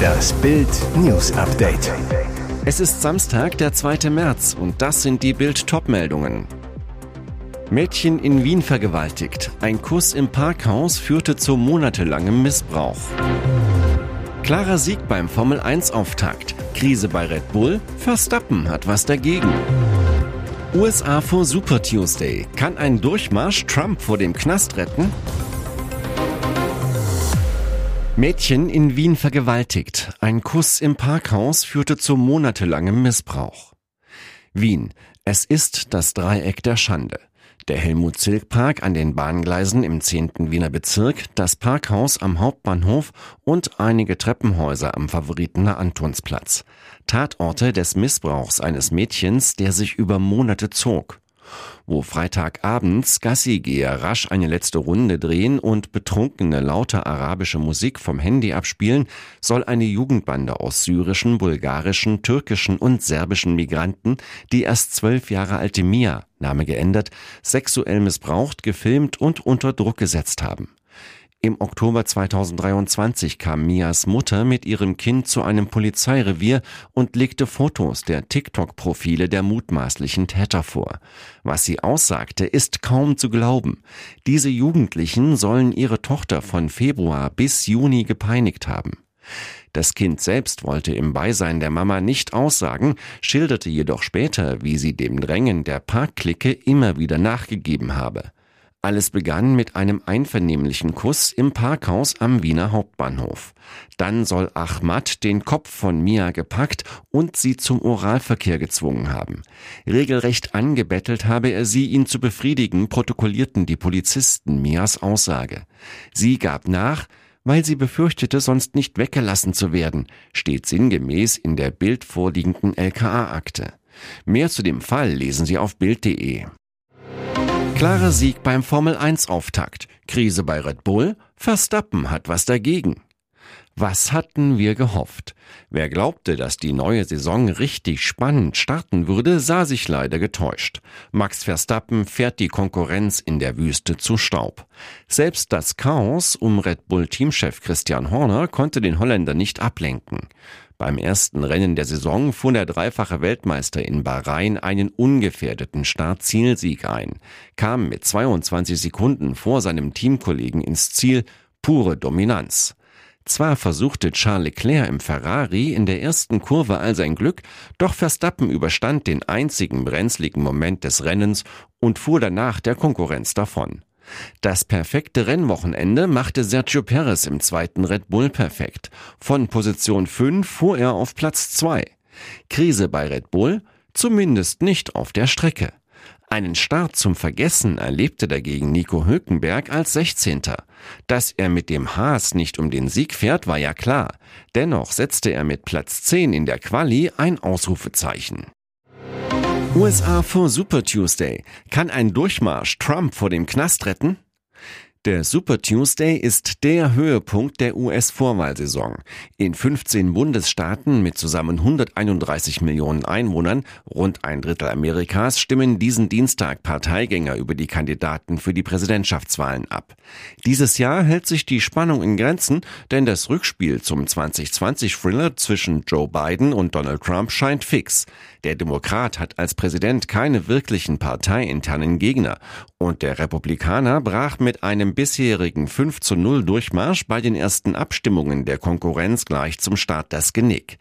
Das Bild News Update. Es ist Samstag, der 2. März und das sind die Bild Topmeldungen. Mädchen in Wien vergewaltigt. Ein Kuss im Parkhaus führte zu monatelangem Missbrauch. Klarer Sieg beim Formel 1 Auftakt. Krise bei Red Bull. Verstappen hat was dagegen. USA vor Super Tuesday. Kann ein Durchmarsch Trump vor dem Knast retten? Mädchen in Wien vergewaltigt. Ein Kuss im Parkhaus führte zu monatelangem Missbrauch. Wien. Es ist das Dreieck der Schande. Der Helmut-Zilk-Park an den Bahngleisen im 10. Wiener Bezirk, das Parkhaus am Hauptbahnhof und einige Treppenhäuser am Favoritener Antonsplatz. Tatorte des Missbrauchs eines Mädchens, der sich über Monate zog wo Freitagabends Gassigeher rasch eine letzte Runde drehen und betrunkene laute arabische Musik vom Handy abspielen, soll eine Jugendbande aus syrischen, bulgarischen, türkischen und serbischen Migranten die erst zwölf Jahre alte Mia, Name geändert, sexuell missbraucht, gefilmt und unter Druck gesetzt haben. Im Oktober 2023 kam Mias Mutter mit ihrem Kind zu einem Polizeirevier und legte Fotos der TikTok-Profile der mutmaßlichen Täter vor. Was sie aussagte, ist kaum zu glauben. Diese Jugendlichen sollen ihre Tochter von Februar bis Juni gepeinigt haben. Das Kind selbst wollte im Beisein der Mama nicht aussagen, schilderte jedoch später, wie sie dem Drängen der Parkklicke immer wieder nachgegeben habe. Alles begann mit einem einvernehmlichen Kuss im Parkhaus am Wiener Hauptbahnhof. Dann soll Ahmad den Kopf von Mia gepackt und sie zum Oralverkehr gezwungen haben. Regelrecht angebettelt habe er sie, ihn zu befriedigen, protokollierten die Polizisten Mias Aussage. Sie gab nach, weil sie befürchtete, sonst nicht weggelassen zu werden, steht sinngemäß in der Bild vorliegenden LKA-Akte. Mehr zu dem Fall lesen Sie auf Bild.de. Klarer Sieg beim Formel 1 Auftakt. Krise bei Red Bull. Verstappen hat was dagegen. Was hatten wir gehofft? Wer glaubte, dass die neue Saison richtig spannend starten würde, sah sich leider getäuscht. Max Verstappen fährt die Konkurrenz in der Wüste zu Staub. Selbst das Chaos um Red Bull Teamchef Christian Horner konnte den Holländer nicht ablenken. Beim ersten Rennen der Saison fuhr der dreifache Weltmeister in Bahrain einen ungefährdeten Startzielsieg ein, kam mit 22 Sekunden vor seinem Teamkollegen ins Ziel, pure Dominanz. Zwar versuchte Charles Leclerc im Ferrari in der ersten Kurve all sein Glück, doch Verstappen überstand den einzigen brenzligen Moment des Rennens und fuhr danach der Konkurrenz davon. Das perfekte Rennwochenende machte Sergio Perez im zweiten Red Bull perfekt. Von Position 5 fuhr er auf Platz 2. Krise bei Red Bull? Zumindest nicht auf der Strecke. Einen Start zum Vergessen erlebte dagegen Nico Hülkenberg als 16. Dass er mit dem Haas nicht um den Sieg fährt, war ja klar. Dennoch setzte er mit Platz 10 in der Quali ein Ausrufezeichen. USA vor Super Tuesday. Kann ein Durchmarsch Trump vor dem Knast retten? Der Super Tuesday ist der Höhepunkt der US-Vorwahlsaison. In 15 Bundesstaaten mit zusammen 131 Millionen Einwohnern, rund ein Drittel Amerikas, stimmen diesen Dienstag Parteigänger über die Kandidaten für die Präsidentschaftswahlen ab. Dieses Jahr hält sich die Spannung in Grenzen, denn das Rückspiel zum 2020-Thriller zwischen Joe Biden und Donald Trump scheint fix. Der Demokrat hat als Präsident keine wirklichen parteiinternen Gegner und der Republikaner brach mit einem dem bisherigen 5 zu 0 Durchmarsch bei den ersten Abstimmungen der Konkurrenz gleich zum Start das Genick.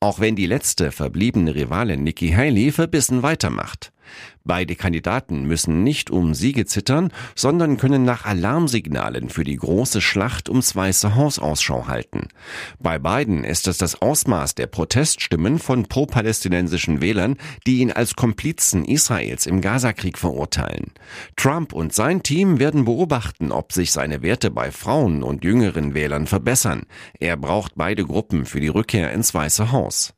Auch wenn die letzte verbliebene Rivalin Nikki Haley verbissen weitermacht. Beide Kandidaten müssen nicht um Siege zittern, sondern können nach Alarmsignalen für die große Schlacht ums Weiße Haus Ausschau halten. Bei beiden ist es das Ausmaß der Proteststimmen von pro-palästinensischen Wählern, die ihn als Komplizen Israels im Gazakrieg verurteilen. Trump und sein Team werden beobachten, ob sich seine Werte bei Frauen und jüngeren Wählern verbessern. Er braucht beide Gruppen für die Rückkehr ins Weiße Haus.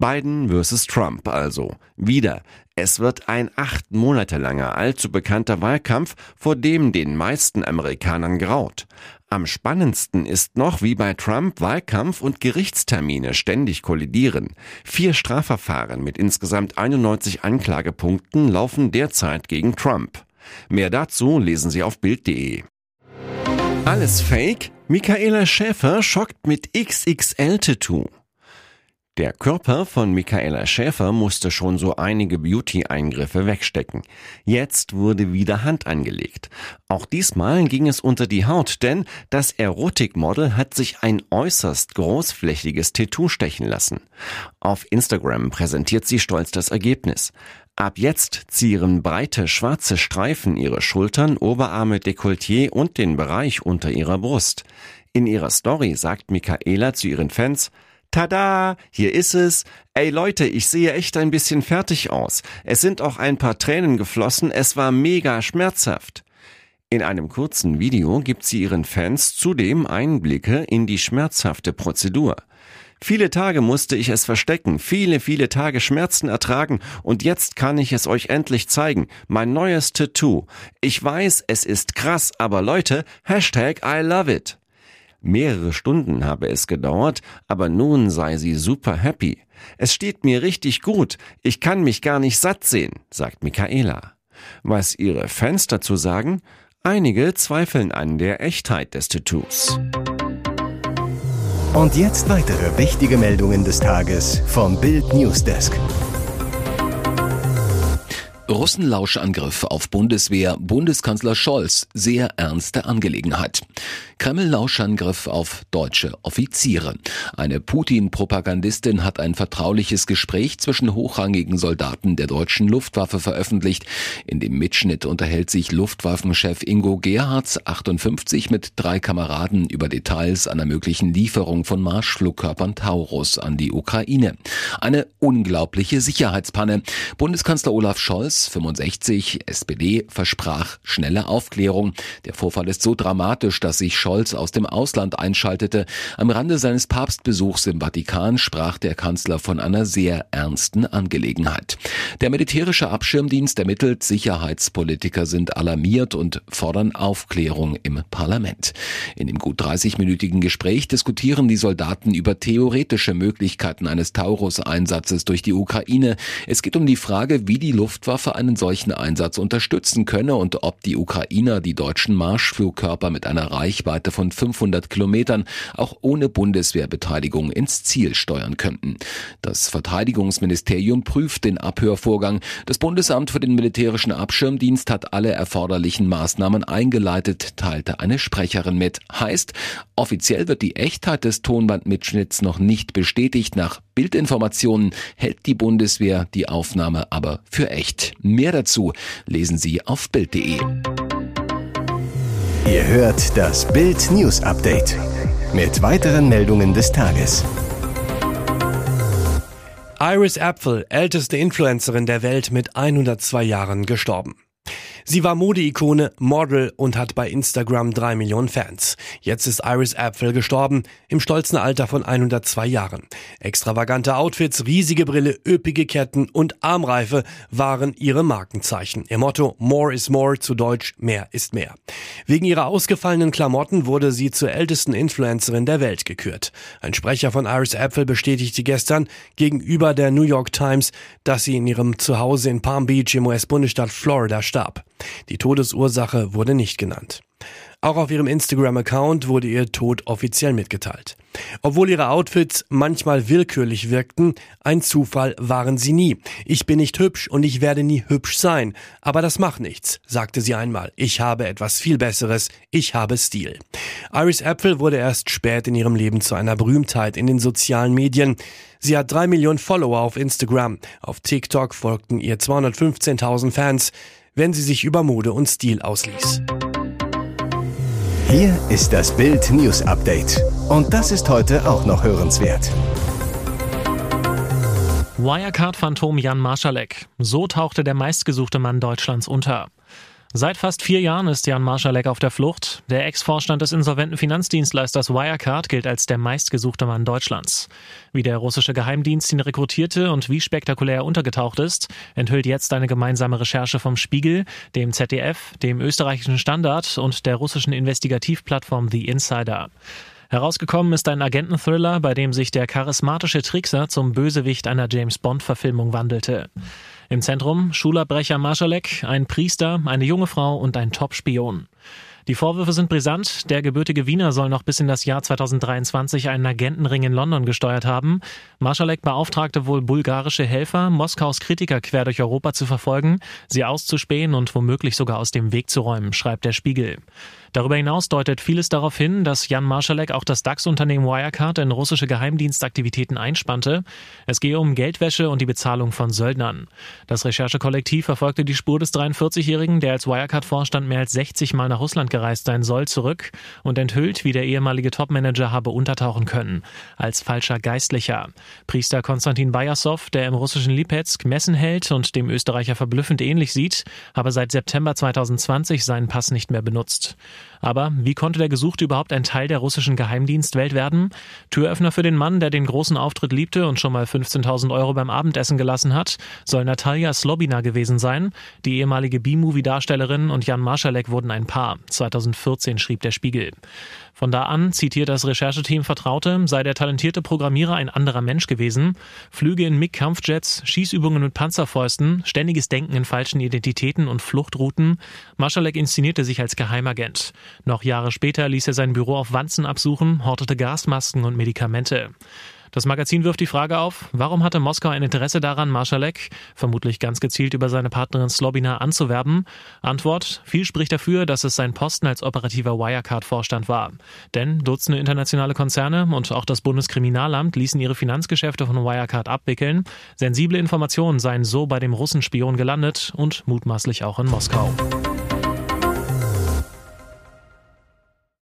Biden versus Trump also. Wieder. Es wird ein acht Monate langer, allzu bekannter Wahlkampf, vor dem den meisten Amerikanern graut. Am spannendsten ist noch, wie bei Trump Wahlkampf und Gerichtstermine ständig kollidieren. Vier Strafverfahren mit insgesamt 91 Anklagepunkten laufen derzeit gegen Trump. Mehr dazu lesen Sie auf Bild.de. Alles Fake? Michaela Schäfer schockt mit XXL-Tattoo. Der Körper von Michaela Schäfer musste schon so einige Beauty-Eingriffe wegstecken. Jetzt wurde wieder Hand angelegt. Auch diesmal ging es unter die Haut, denn das Erotikmodel hat sich ein äußerst großflächiges Tattoo stechen lassen. Auf Instagram präsentiert sie stolz das Ergebnis. Ab jetzt zieren breite schwarze Streifen ihre Schultern, Oberarme, Dekolleté und den Bereich unter ihrer Brust. In ihrer Story sagt Michaela zu ihren Fans, Tada, hier ist es. Ey Leute, ich sehe echt ein bisschen fertig aus. Es sind auch ein paar Tränen geflossen, es war mega schmerzhaft. In einem kurzen Video gibt sie ihren Fans zudem Einblicke in die schmerzhafte Prozedur. Viele Tage musste ich es verstecken, viele, viele Tage Schmerzen ertragen und jetzt kann ich es euch endlich zeigen. Mein neues Tattoo. Ich weiß, es ist krass, aber Leute, Hashtag I love it. Mehrere Stunden habe es gedauert, aber nun sei sie super happy. Es steht mir richtig gut, ich kann mich gar nicht satt sehen, sagt Michaela. Was ihre Fans dazu sagen? Einige zweifeln an der Echtheit des Tattoos. Und jetzt weitere wichtige Meldungen des Tages vom Bild Newsdesk. Russenlauschangriff auf Bundeswehr, Bundeskanzler Scholz, sehr ernste Angelegenheit. Kreml-Lauschangriff auf deutsche Offiziere. Eine Putin-Propagandistin hat ein vertrauliches Gespräch zwischen hochrangigen Soldaten der deutschen Luftwaffe veröffentlicht. In dem Mitschnitt unterhält sich Luftwaffenchef Ingo Gerhards 58 mit drei Kameraden über Details einer möglichen Lieferung von Marschflugkörpern Taurus an die Ukraine. Eine unglaubliche Sicherheitspanne. Bundeskanzler Olaf Scholz, 65, SPD, versprach schnelle Aufklärung. Der Vorfall ist so dramatisch, dass sich Scholz Scholz aus dem Ausland einschaltete. Am Rande seines Papstbesuchs im Vatikan sprach der Kanzler von einer sehr ernsten Angelegenheit. Der militärische Abschirmdienst ermittelt, Sicherheitspolitiker sind alarmiert und fordern Aufklärung im Parlament. In dem gut 30-minütigen Gespräch diskutieren die Soldaten über theoretische Möglichkeiten eines Taurus-Einsatzes durch die Ukraine. Es geht um die Frage, wie die Luftwaffe einen solchen Einsatz unterstützen könne und ob die Ukrainer die deutschen Marschflugkörper mit einer Reichweite von 500 Kilometern auch ohne Bundeswehrbeteiligung ins Ziel steuern könnten. Das Verteidigungsministerium prüft den Abhörvorgang. Das Bundesamt für den militärischen Abschirmdienst hat alle erforderlichen Maßnahmen eingeleitet, teilte eine Sprecherin mit. Heißt, offiziell wird die Echtheit des Tonbandmitschnitts noch nicht bestätigt. Nach Bildinformationen hält die Bundeswehr die Aufnahme aber für echt. Mehr dazu lesen Sie auf Bild.de. Ihr hört das Bild News Update mit weiteren Meldungen des Tages. Iris Apfel, älteste Influencerin der Welt mit 102 Jahren, gestorben. Sie war Modeikone, Model und hat bei Instagram drei Millionen Fans. Jetzt ist Iris Apfel gestorben, im stolzen Alter von 102 Jahren. Extravagante Outfits, riesige Brille, üppige Ketten und Armreife waren ihre Markenzeichen. Ihr Motto More is More, zu Deutsch mehr ist mehr. Wegen ihrer ausgefallenen Klamotten wurde sie zur ältesten Influencerin der Welt gekürt. Ein Sprecher von Iris Apfel bestätigte gestern gegenüber der New York Times, dass sie in ihrem Zuhause in Palm Beach im US-Bundesstaat Florida starb. Die Todesursache wurde nicht genannt. Auch auf ihrem Instagram-Account wurde ihr Tod offiziell mitgeteilt. Obwohl ihre Outfits manchmal willkürlich wirkten, ein Zufall waren sie nie. Ich bin nicht hübsch und ich werde nie hübsch sein. Aber das macht nichts, sagte sie einmal. Ich habe etwas viel Besseres. Ich habe Stil. Iris Apfel wurde erst spät in ihrem Leben zu einer Berühmtheit in den sozialen Medien. Sie hat drei Millionen Follower auf Instagram. Auf TikTok folgten ihr 215.000 Fans wenn sie sich über Mode und Stil ausließ. Hier ist das Bild News Update. Und das ist heute auch noch hörenswert. Wirecard-Phantom Jan Marschalek. So tauchte der meistgesuchte Mann Deutschlands unter. Seit fast vier Jahren ist Jan Marschalek auf der Flucht. Der Ex-Vorstand des insolventen Finanzdienstleisters Wirecard gilt als der meistgesuchte Mann Deutschlands. Wie der russische Geheimdienst ihn rekrutierte und wie spektakulär er untergetaucht ist, enthüllt jetzt eine gemeinsame Recherche vom Spiegel, dem ZDF, dem österreichischen Standard und der russischen Investigativplattform The Insider. Herausgekommen ist ein Agenten-Thriller, bei dem sich der charismatische Trickser zum Bösewicht einer James-Bond-Verfilmung wandelte. Im Zentrum Schulabbrecher Marschalek, ein Priester, eine junge Frau und ein Top-Spion. Die Vorwürfe sind brisant. Der gebürtige Wiener soll noch bis in das Jahr 2023 einen Agentenring in London gesteuert haben. Marschalek beauftragte wohl bulgarische Helfer, Moskaus Kritiker quer durch Europa zu verfolgen, sie auszuspähen und womöglich sogar aus dem Weg zu räumen, schreibt der Spiegel. Darüber hinaus deutet vieles darauf hin, dass Jan Marschalek auch das DAX-Unternehmen Wirecard in russische Geheimdienstaktivitäten einspannte. Es gehe um Geldwäsche und die Bezahlung von Söldnern. Das Recherchekollektiv verfolgte die Spur des 43-Jährigen, der als Wirecard-Vorstand mehr als 60 Mal nach Russland gereist sein soll, zurück und enthüllt, wie der ehemalige Topmanager habe untertauchen können. Als falscher Geistlicher. Priester Konstantin Bajasow, der im russischen Lipetsk Messen hält und dem Österreicher verblüffend ähnlich sieht, habe seit September 2020 seinen Pass nicht mehr benutzt. Aber wie konnte der Gesuchte überhaupt ein Teil der russischen Geheimdienstwelt werden? Türöffner für den Mann, der den großen Auftritt liebte und schon mal 15.000 Euro beim Abendessen gelassen hat, soll Natalia Slobina gewesen sein. Die ehemalige B-Movie-Darstellerin und Jan Marschalek wurden ein Paar. 2014 schrieb der Spiegel. Von da an, zitiert das Rechercheteam Vertraute, sei der talentierte Programmierer ein anderer Mensch gewesen. Flüge in MiG-Kampfjets, Schießübungen mit Panzerfäusten, ständiges Denken in falschen Identitäten und Fluchtrouten. Marschalek inszenierte sich als Geheimagent. Noch Jahre später ließ er sein Büro auf Wanzen absuchen, hortete Gasmasken und Medikamente. Das Magazin wirft die Frage auf, warum hatte Moskau ein Interesse daran, Marschalek, vermutlich ganz gezielt über seine Partnerin Slobina, anzuwerben? Antwort, viel spricht dafür, dass es sein Posten als operativer Wirecard-Vorstand war. Denn Dutzende internationale Konzerne und auch das Bundeskriminalamt ließen ihre Finanzgeschäfte von Wirecard abwickeln. Sensible Informationen seien so bei dem Russenspion gelandet und mutmaßlich auch in Moskau.